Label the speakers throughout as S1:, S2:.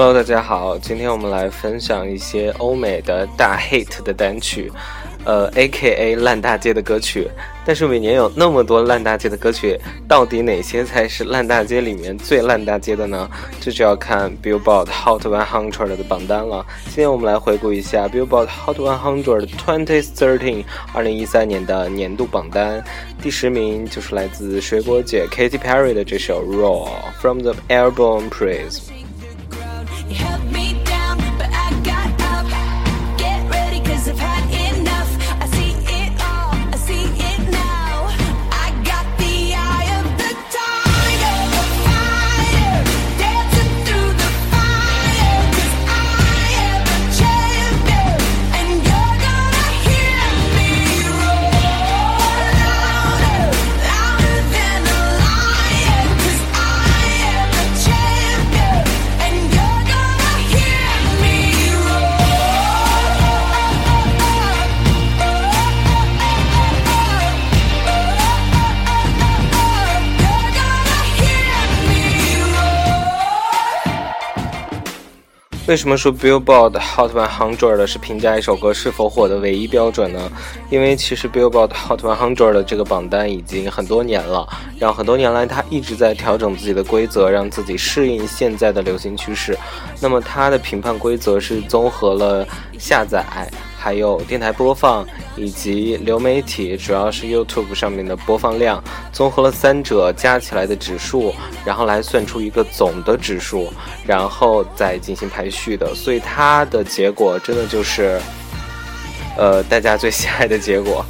S1: Hello，大家好，今天我们来分享一些欧美的大 hit 的单曲，呃，A.K.A 烂大街的歌曲。但是每年有那么多烂大街的歌曲，到底哪些才是烂大街里面最烂大街的呢？这就要看 Billboard Hot 100的榜单了。今天我们来回顾一下 Billboard Hot 100 2013二零一三年的年度榜单。第十名就是来自水果姐 Katy Perry 的这首 Raw from the album Praise。为什么说 Billboard Hot 100的是评价一首歌是否火的唯一标准呢？因为其实 Billboard Hot 100的这个榜单已经很多年了，然后很多年来它一直在调整自己的规则，让自己适应现在的流行趋势。那么它的评判规则是综合了下载。还有电台播放以及流媒体，主要是 YouTube 上面的播放量，综合了三者加起来的指数，然后来算出一个总的指数，然后再进行排序的。所以它的结果真的就是，呃，大家最喜爱的结果。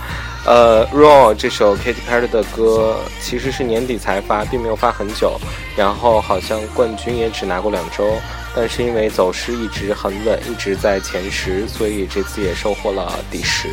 S1: 呃，《Raw》这首 Katy Perry 的歌其实是年底才发，并没有发很久，然后好像冠军也只拿过两周。但是因为走势一直很稳，一直在前十，所以这次也收获了第十。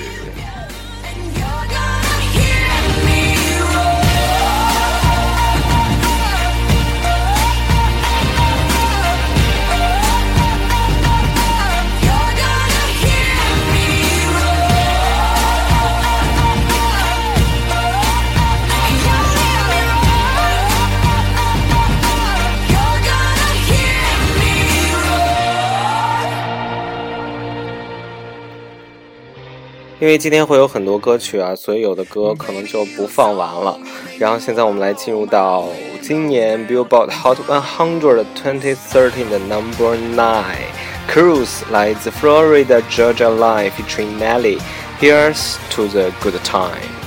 S1: 因为今天会有很多歌曲啊，所以有的歌可能就不放完了。然后现在我们来进入到今年 Billboard Hot 100 2013的 Number Nine Cruise 来自 Florida Georgia Line featuring Nelly Here's to the Good Time。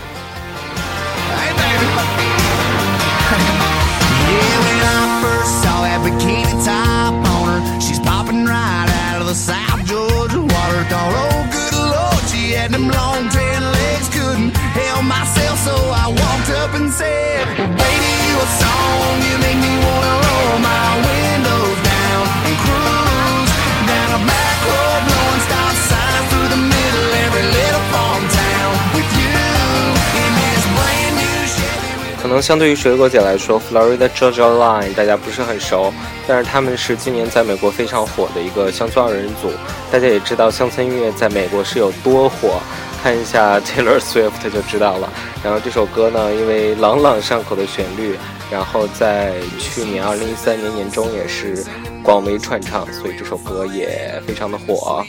S1: 可能相对于水果姐来说，Florida Georgia Line 大家不是很熟，但是他们是今年在美国非常火的一个乡村二人组。大家也知道乡村音乐在美国是有多火，看一下 Taylor Swift 就知道了。然后这首歌呢，因为朗朗上口的旋律，然后在去年2013年年中也是广为传唱，所以这首歌也非常的火。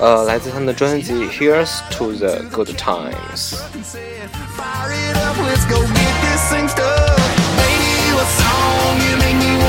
S1: 呃，来自他们的专辑《Here's to the Good Times》。missing stuff. Baby, what song you make me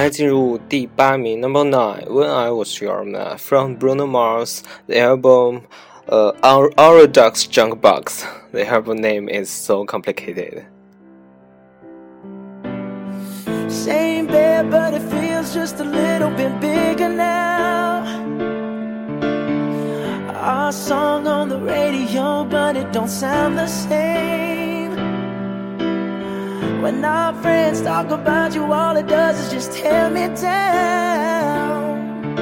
S1: 来进入第八名，Number Nine。When I Was Your Man from Bruno Mars, the album, uh, Our Aurodox Junk Box. The album name is so complicated. Same bed, but it feels just a little bit bigger now. Our song on the radio, but it don't sound the same. When our friends talk about you, all it does is just tear me down.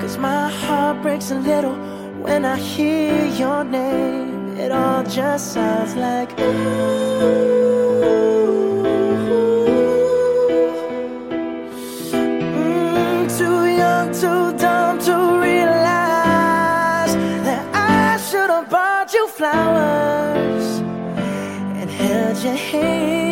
S1: Cause my heart breaks a little
S2: When I hear your name, it all just sounds like ooh. Mm, too young, too dumb to realize that I should have bought you flowers and held your hand.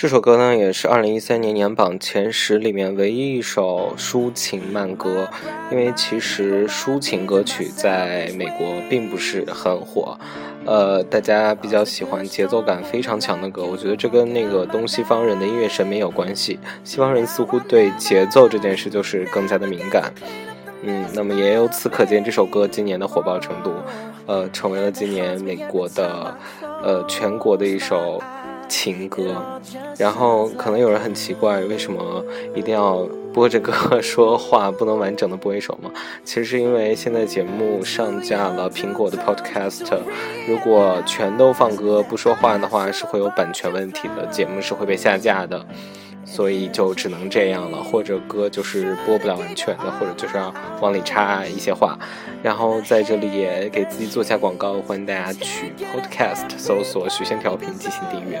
S1: 这首歌呢，也是二零一三年年榜前十里面唯一一首抒情慢歌。因为其实抒情歌曲在美国并不是很火，呃，大家比较喜欢节奏感非常强的歌。我觉得这跟那个东西方人的音乐审美有关系。西方人似乎对节奏这件事就是更加的敏感。嗯，那么也由此可见，这首歌今年的火爆程度，呃，成为了今年美国的，呃，全国的一首。情歌，然后可能有人很奇怪，为什么一定要播着歌说话，不能完整的播一首吗？其实是因为现在节目上架了苹果的 Podcast，如果全都放歌不说话的话，是会有版权问题的，节目是会被下架的。所以就只能这样了，或者歌就是播不了完全的，或者就是要往里插一些话。然后在这里也给自己做下广告，欢迎大家去 Podcast 搜索“许仙调频”进行订阅。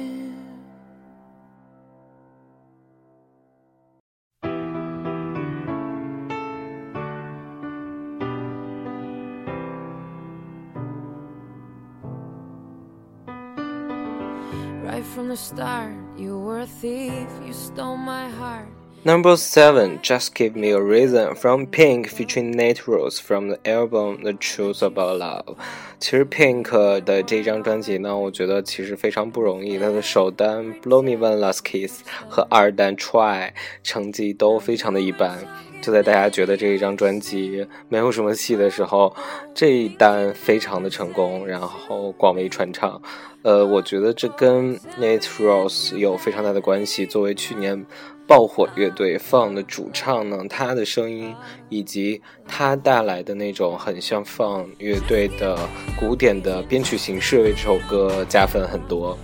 S1: the start. You were a thief, you stole my heart. Number seven, Just Give Me a Reason from Pink featuring Nate Rose from the album The Truth About Love。其实 Pink 的这张专辑呢，我觉得其实非常不容易。它的首单《Blow Me One Last Kiss》和二单《Try》成绩都非常的一般。 就在大家觉得这一张专辑没有什么戏的时候，这一单非常的成功，然后广为传唱。呃，我觉得这跟 Nate Rose 有非常大的关系。作为去年爆火乐队 Fun 的主唱呢，他的声音以及他带来的那种很像 Fun 乐队的古典的编曲形式，为这首歌加分很多。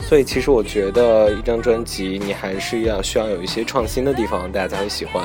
S1: 所以，其实我觉得一张专辑你还是要需要有一些创新的地方，大家才会喜欢。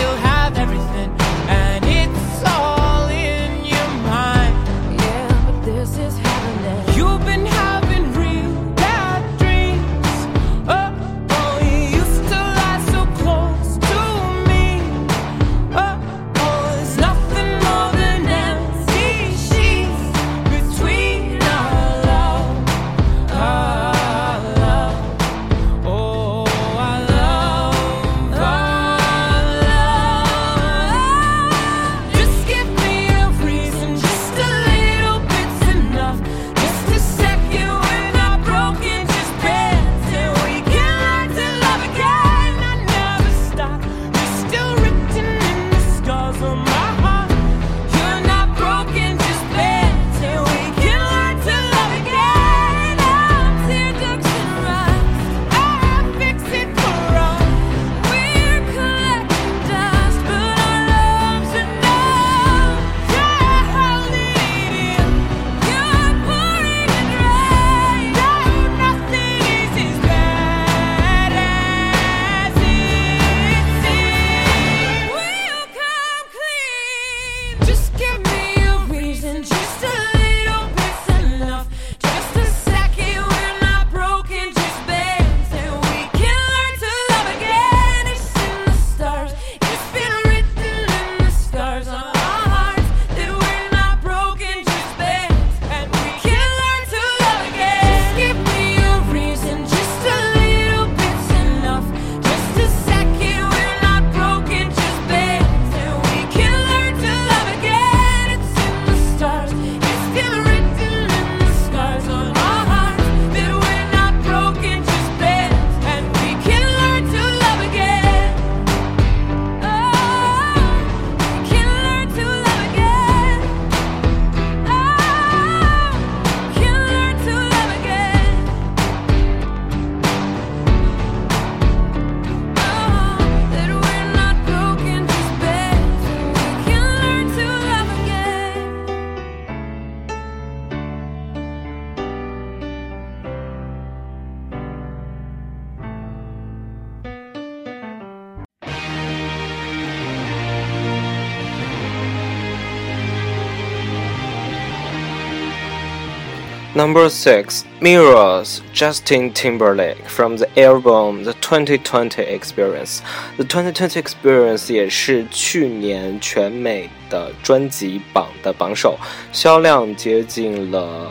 S1: Number six, Mirrors, Justin Timberlake from the album The 2020 Experience. The 2020 Experience 也是去年全美的专辑榜的榜首，销量接近了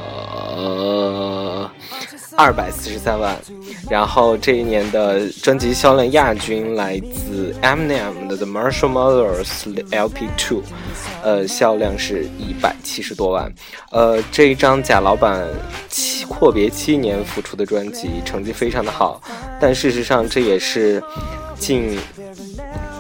S1: 二百四十三万。然后这一年的专辑销量亚军来自 Eminem 的 The Marshall Mathers LP Two，呃，销量是一百七十多万。呃，这一张贾老板七阔别七年复出的专辑，成绩非常的好。但事实上，这也是近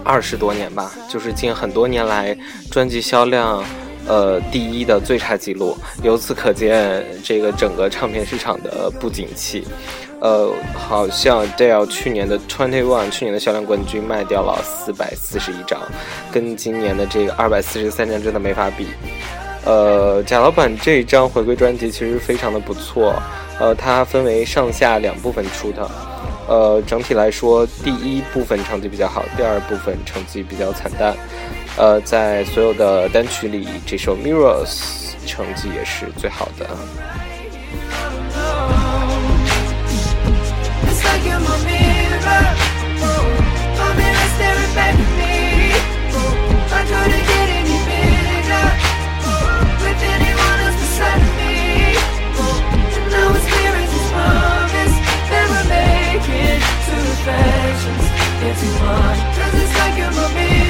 S1: 二十多年吧，就是近很多年来专辑销量。呃，第一的最差记录，由此可见，这个整个唱片市场的不景气。呃，好像 Dale 去年的 Twenty One，去年的销量冠军卖掉了四百四十一张，跟今年的这个二百四十三张真的没法比。呃，贾老板这张回归专辑其实非常的不错，呃，它分为上下两部分出的。呃，整体来说，第一部分成绩比较好，第二部分成绩比较惨淡。呃，在所有的单曲里，这首《Mirrors》成绩也是最好的。Cause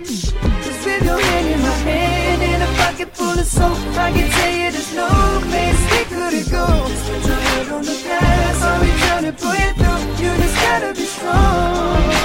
S1: Cause with your hand in my hand And a pocket full of soap. I can tell you there's no place we couldn't go put your head on the past I'll be trying to pull you through. You just gotta be strong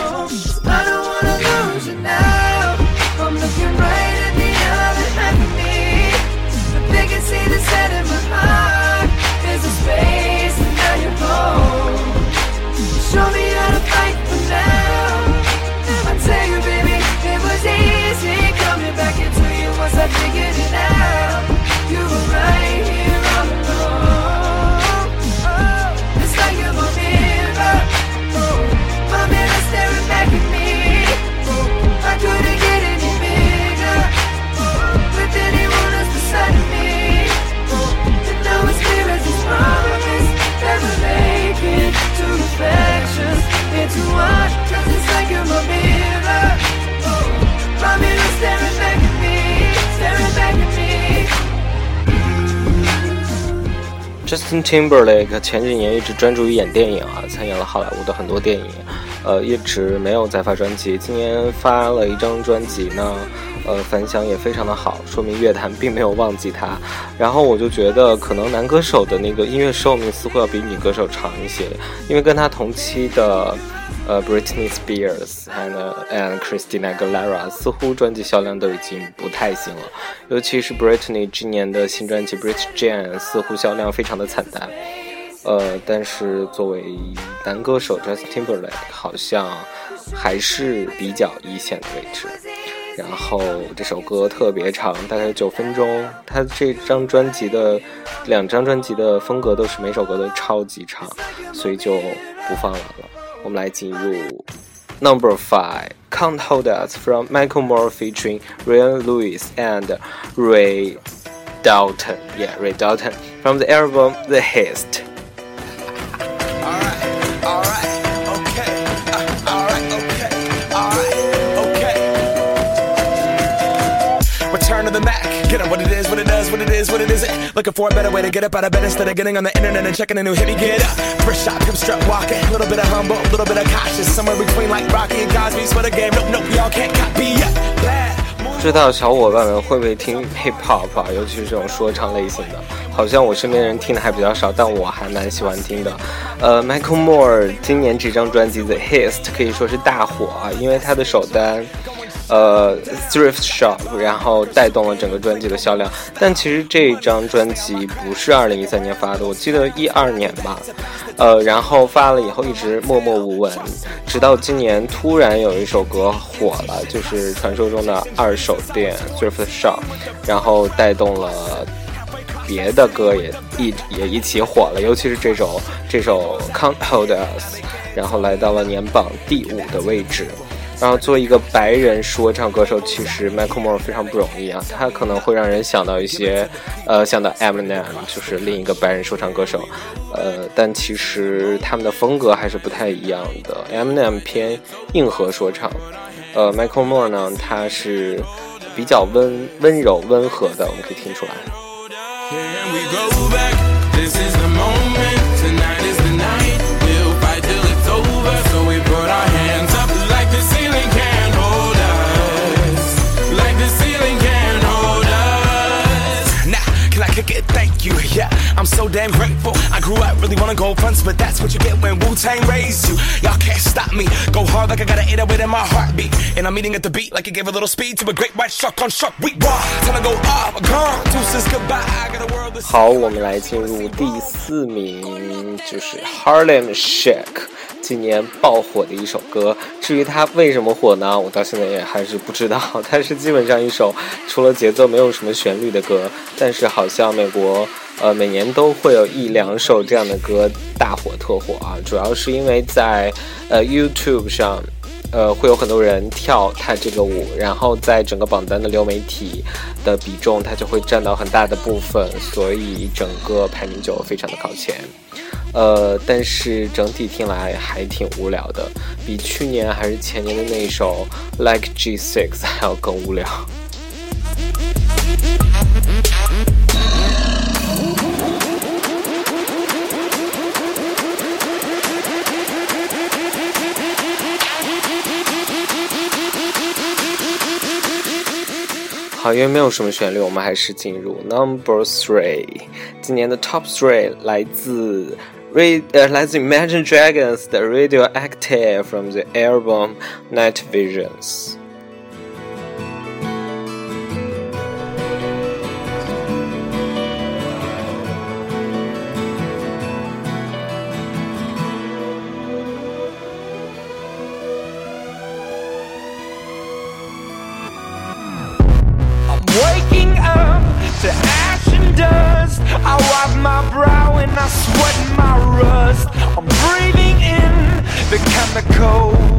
S1: Justin Timberlake 前几年一直专注于演电影啊，参演了好莱坞的很多电影，呃，一直没有再发专辑。今年发了一张专辑呢，呃，反响也非常的好，说明乐坛并没有忘记他。然后我就觉得，可能男歌手的那个音乐寿命似乎要比女歌手长一些，因为跟他同期的。呃，Britney Spears 还有呢，and Christina Aguilera 似乎专辑销量都已经不太行了，尤其是 Britney 今年的新专辑《Brit Jane》似乎销量非常的惨淡。呃，但是作为男歌手 Justin Timberlake 好像还是比较一线的位置。然后这首歌特别长，大概九分钟。他这张专辑的两张专辑的风格都是每首歌都超级长，所以就不放完了。我们来进入 number five can't hold us from michael moore featuring ryan lewis and ray dalton yeah ray dalton from the album the haste
S3: What it is, what it isn't. Looking for a better way to get up out of bed instead of getting on the internet and checking a new hit. Me get up. First shot, come strut walking. A little bit of humble, a little bit of cautious. Somewhere between like Rocky and Cosby's for the game. Nope, nope, y'all can't copy yet. Bad.
S1: 不知道小伙伴们会不会听 hip hop 啊？尤其是这种说唱类型的，好像我身边人听的还比较少，但我还蛮喜欢听的。呃，Michael Moore 今年这张专辑 The Hist 可以说是大火啊，因为他的首单。呃，Thrift Shop，然后带动了整个专辑的销量。但其实这张专辑不是二零一三年发的，我记得一二年吧。呃，然后发了以后一直默默无闻，直到今年突然有一首歌火了，就是传说中的二手店 Thrift Shop，然后带动了别的歌也一也一起火了，尤其是这首这首 Can't Hold Us，然后来到了年榜第五的位置。然后作为一个白人说唱歌手，其实 Michael Moore 非常不容易啊。他可能会让人想到一些，呃，想到 Eminem，就是另一个白人说唱歌手，呃，但其实他们的风格还是不太一样的。Eminem 偏硬核说唱，呃，Michael Moore 呢，他是比较温温柔温和的，我们可以听出来。Yeah, I'm so damn grateful. I grew up really wanna go fronts, but that's what you get when Wu Tang raised you. Y'all can't stop me. Go hard like I got an 808 in my heartbeat. And I'm eating at the beat like it gave a little speed to a great white shark on shark week. Raw, time to go off, gone. Deuces goodbye. I got a world to 好，我们来进入第四名，就是 Harlem Shake。今年爆火的一首歌，至于它为什么火呢？我到现在也还是不知道。它是基本上一首除了节奏没有什么旋律的歌，但是好像美国呃每年都会有一两首这样的歌大火特火啊。主要是因为在呃 YouTube 上，呃会有很多人跳它这个舞，然后在整个榜单的流媒体的比重，它就会占到很大的部分，所以整个排名就非常的靠前。呃，但是整体听来还挺无聊的，比去年还是前年的那首《Like G6》还要更无聊。好，因为没有什么旋律，我们还是进入 Number Three。今年的 Top Three 来自。uh, let's imagine dragons the radioactive from the album Night Visions.
S2: I wipe my brow and I sweat my rust. I'm breathing in the chemicals.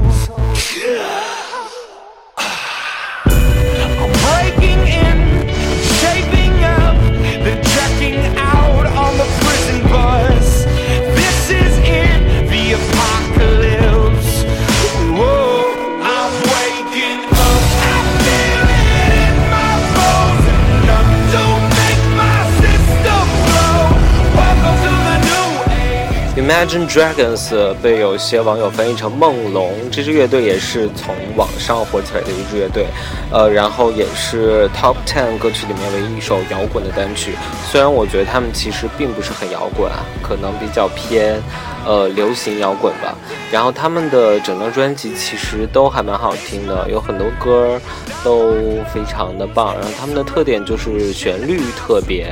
S1: Imagine Dragons 被有些网友翻译成梦龙，这支乐队也是从网上火起来的一支乐队，呃，然后也是 Top Ten 歌曲里面唯一一首摇滚的单曲。虽然我觉得他们其实并不是很摇滚啊，可能比较偏呃流行摇滚吧。然后他们的整张专辑其实都还蛮好听的，有很多歌都非常的棒。然后他们的特点就是旋律特别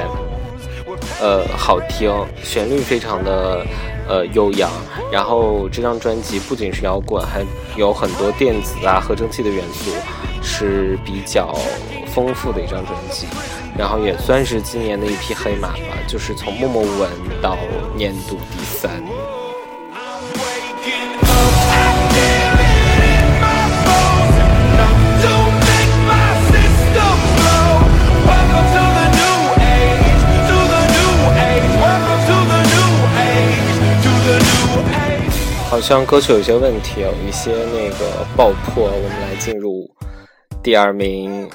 S1: 呃好听，旋律非常的。呃，悠扬。然后这张专辑不仅是摇滚，还有很多电子啊、合成器的元素，是比较丰富的一张专辑。然后也算是今年的一匹黑马吧，就是从默默无闻到年度第三。好像歌曲有些问题，有一些那个爆破。我们来进入第二名。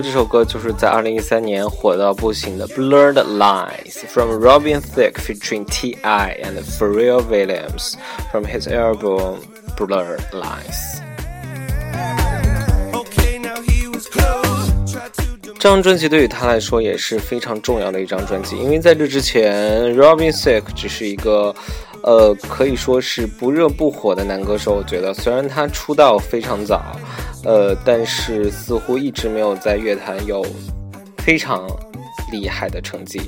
S1: 这首歌就是在二零一三年火到不行的《Blurred Lines》from Robin Thicke featuring T.I. and Pharrell Williams from his album Blurred Lines。这张专辑对于他来说也是非常重要的一张专辑，因为在这之前，Robin Thicke 只是一个。呃，可以说是不热不火的男歌手。我觉得，虽然他出道非常早，呃，但是似乎一直没有在乐坛有非常厉害的成绩。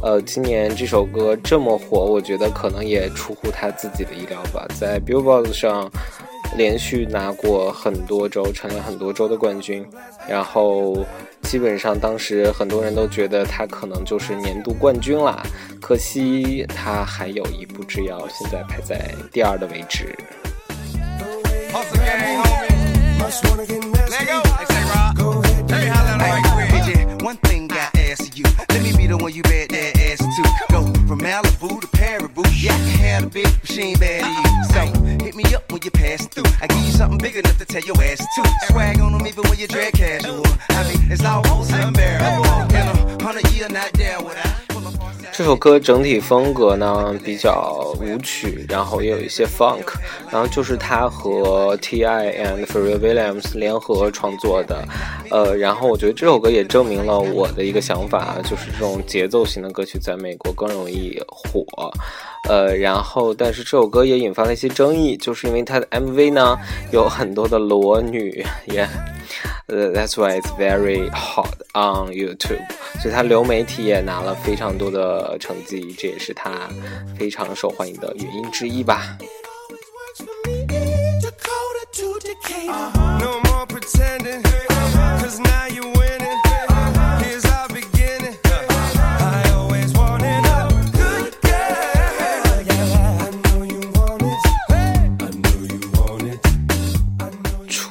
S1: 呃，今年这首歌这么火，我觉得可能也出乎他自己的意料吧。在 Billboard 上连续拿过很多周，成了很多周的冠军，然后。基本上当时很多人都觉得他可能就是年度冠军啦，可惜他还有一步之遥，现在排在第二的位置。
S4: From Malibu to Paraboo, yeah, I can have big machine but she bad you. So hit me up when you pass through. I give you something big enough to tell your ass to. Swag on them even when you drag casual. I mean, it's almost unbearable. And I'm
S1: 这首歌整体风格呢比较舞曲，然后也有一些 funk，然后就是他和 T.I. and Pharrell Williams 联合创作的，呃，然后我觉得这首歌也证明了我的一个想法，就是这种节奏型的歌曲在美国更容易火。呃，然后，但是这首歌也引发了一些争议，就是因为它的 MV 呢有很多的裸女，也，呃，That's why it's very hot on YouTube，所以它流媒体也拿了非常多的成绩，这也是它非常受欢迎的原因之一吧。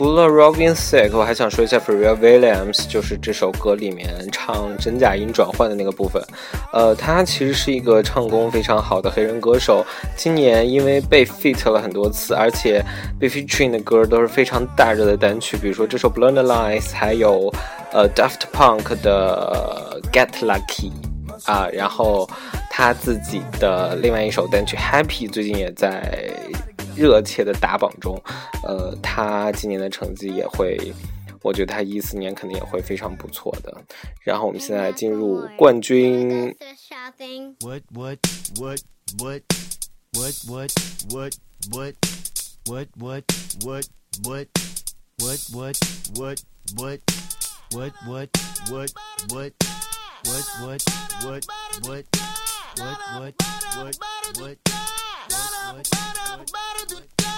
S1: 除了 Robin Thicke，我还想说一下 Pharrell Williams，就是这首歌里面唱真假音转换的那个部分。呃，他其实是一个唱功非常好的黑人歌手。今年因为被 feat 了很多次，而且被 featuring 的歌都是非常大热的单曲，比如说这首 Blonde Lines，还有呃 Daft Punk 的 Get Lucky 啊，然后他自己的另外一首单曲 Happy 最近也在。热切的打榜中，呃，他今年的成绩也会，我觉得他一四年肯定也会非常不错的。然后我们现在进入冠军。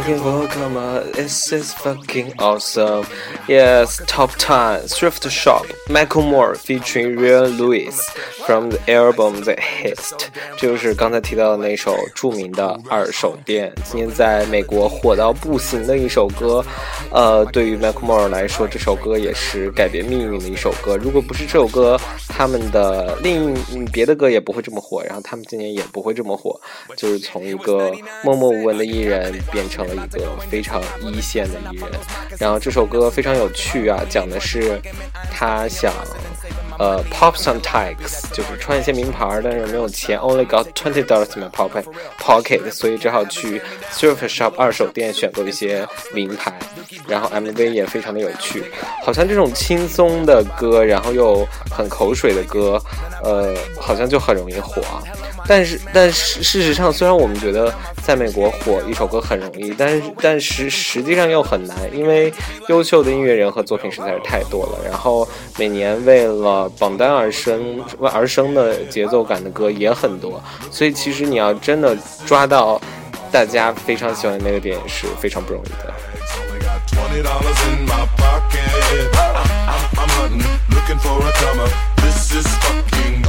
S1: Looking for karma, this is fucking awesome. Yes, top time thrift shop. Michael Moore featuring Real Louis from the album The Hist，这就是刚才提到的那首著名的二手店。今年在美国火到不行的一首歌，呃，对于 Michael Moore 来说，这首歌也是改变命运的一首歌。如果不是这首歌，他们的另别的歌也不会这么火，然后他们今年也不会这么火，就是从一个默默无闻的艺人变成。一个非常一线的艺人，然后这首歌非常有趣啊，讲的是他想呃 pop some tags，就是穿一些名牌，但是没有钱，only got twenty dollars in my pocket pocket，所以只好去 thrift shop 二手店选购一些名牌。然后 MV 也非常的有趣，好像这种轻松的歌，然后又很口水的歌，呃，好像就很容易火。但是，但是事实上，虽然我们觉得在美国火一首歌很容易，但是，但实实际上又很难，因为优秀的音乐人和作品实在是太多了。然后每年为了榜单而生而生的节奏感的歌也很多，所以其实你要真的抓到大家非常喜欢的那个点是非常不容易的。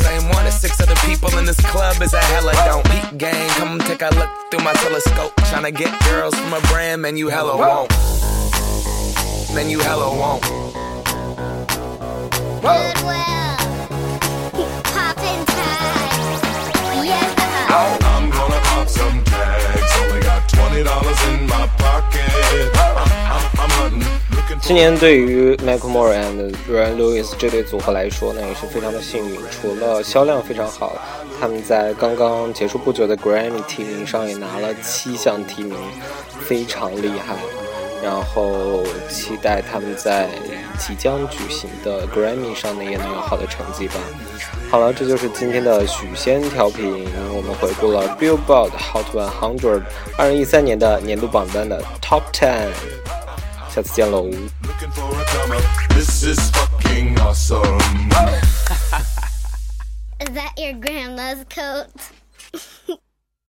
S3: same one as six other people in this club is a hella don't eat gang. Come take a look through my telescope. Tryna get girls from a brand, man, you hella won't. Man, you hella won't. Goodwill.
S1: 今年对于 Michael Moore and Ryan Lewis 这对组合来说呢，也是非常的幸运。除了销量非常好，他们在刚刚结束不久的 Grammy 提名上也拿了七项提名，非常厉害。然后期待他们在即将举行的 Grammy 上呢也能有好的成绩吧。好了，这就是今天的许仙调频，我们回顾了 Billboard Hot 100二零一三年的年度榜单的 Top Ten。下次见喽。
S3: This is fucking awesome.
S5: Is that your grandma's coat?